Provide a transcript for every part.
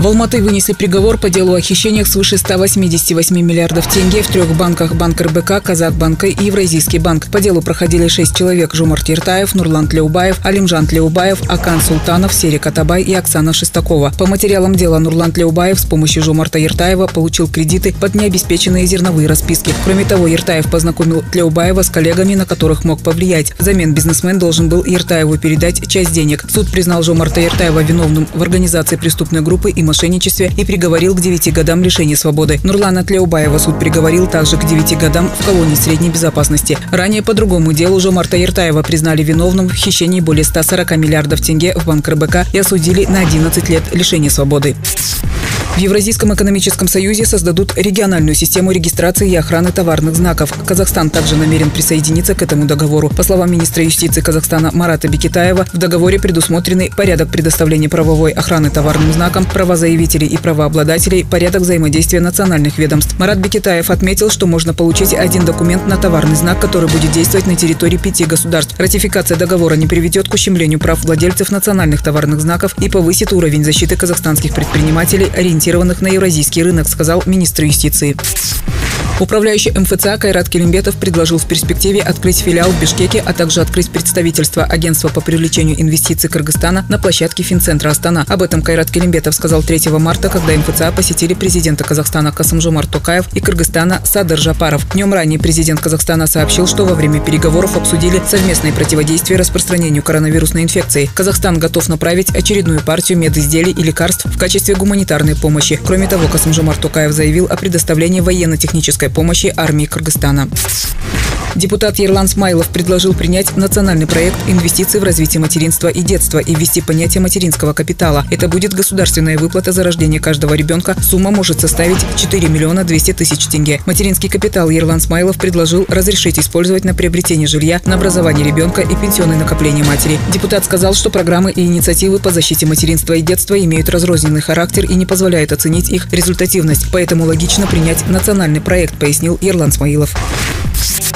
В Алматы вынесли приговор по делу о хищениях свыше 188 миллиардов тенге в трех банках Банк РБК, Казахбанка и Евразийский банк. По делу проходили шесть человек – Жумар Тиртаев, Нурлан Тлеубаев, Алимжан Тлеубаев, Акан Султанов, Серик Атабай и Оксана Шестакова. По материалам дела Нурлан Тлеубаев с помощью Жумарта Ертаева получил кредиты под необеспеченные зерновые расписки. Кроме того, Ертаев познакомил Тлеубаева с коллегами, на которых мог повлиять. Взамен бизнесмен должен был Ертаеву передать часть денег. Суд признал Жумарта Ертаева виновным в организации преступной группы и мошенничестве и приговорил к 9 годам лишения свободы. Нурлана Тлеубаева суд приговорил также к 9 годам в колонии средней безопасности. Ранее по другому делу уже Марта Ертаева признали виновным в хищении более 140 миллиардов тенге в Банк РБК и осудили на 11 лет лишения свободы. В Евразийском экономическом союзе создадут региональную систему регистрации и охраны товарных знаков. Казахстан также намерен присоединиться к этому договору. По словам министра юстиции Казахстана Марата Бекетаева, в договоре предусмотрены порядок предоставления правовой охраны товарным знакам, права заявителей и правообладателей, порядок взаимодействия национальных ведомств. Марат Бекетаев отметил, что можно получить один документ на товарный знак, который будет действовать на территории пяти государств. Ратификация договора не приведет к ущемлению прав владельцев национальных товарных знаков и повысит уровень защиты казахстанских предпринимателей, ориентированных на евразийский рынок, сказал министр юстиции. Управляющий МФЦА Кайрат Келимбетов предложил в перспективе открыть филиал в Бишкеке, а также открыть представительство Агентства по привлечению инвестиций Кыргызстана на площадке Финцентра Астана. Об этом Кайрат Келимбетов сказал 3 марта, когда МФЦА посетили президента Казахстана Касымжомар Токаев и Кыргызстана Садыр Жапаров. Днем ранее президент Казахстана сообщил, что во время переговоров обсудили совместное противодействие распространению коронавирусной инфекции. Казахстан готов направить очередную партию медизделий и лекарств в качестве гуманитарной помощи. Кроме того, Касымжомар Токаев заявил о предоставлении военно-технической помощи армии Кыргызстана. Депутат Ерлан Смайлов предложил принять национальный проект инвестиций в развитие материнства и детства и ввести понятие материнского капитала. Это будет государственная выплата за рождение каждого ребенка. Сумма может составить 4 миллиона 200 тысяч тенге. Материнский капитал Ерлан Смайлов предложил разрешить использовать на приобретение жилья, на образование ребенка и пенсионное накопление матери. Депутат сказал, что программы и инициативы по защите материнства и детства имеют разрозненный характер и не позволяют оценить их результативность. Поэтому логично принять национальный проект, пояснил Ерлан Смаилов.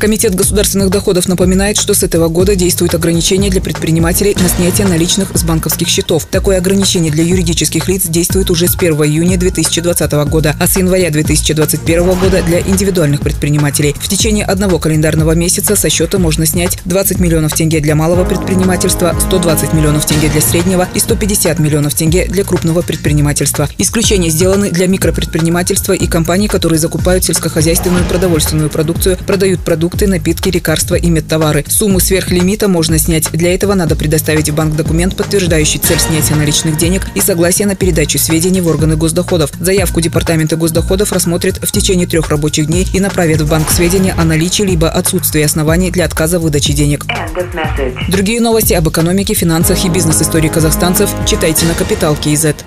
Комитет государственных доходов напоминает, что с этого года действует ограничение для предпринимателей на снятие наличных с банковских счетов. Такое ограничение для юридических лиц действует уже с 1 июня 2020 года, а с января 2021 года для индивидуальных предпринимателей. В течение одного календарного месяца со счета можно снять 20 миллионов тенге для малого предпринимательства, 120 миллионов тенге для среднего и 150 миллионов тенге для крупного предпринимательства. Исключения сделаны для микропредпринимательства и компаний, которые закупают сельскохозяйственную продовольственную продукцию, продают продукты продукты, напитки, лекарства и медтовары. Сумму сверхлимита можно снять. Для этого надо предоставить в банк документ, подтверждающий цель снятия наличных денег и согласие на передачу сведений в органы госдоходов. Заявку Департамента госдоходов рассмотрит в течение трех рабочих дней и направит в банк сведения о наличии либо отсутствии оснований для отказа в выдаче денег. Другие новости об экономике, финансах и бизнес-истории казахстанцев читайте на Капитал Киезет.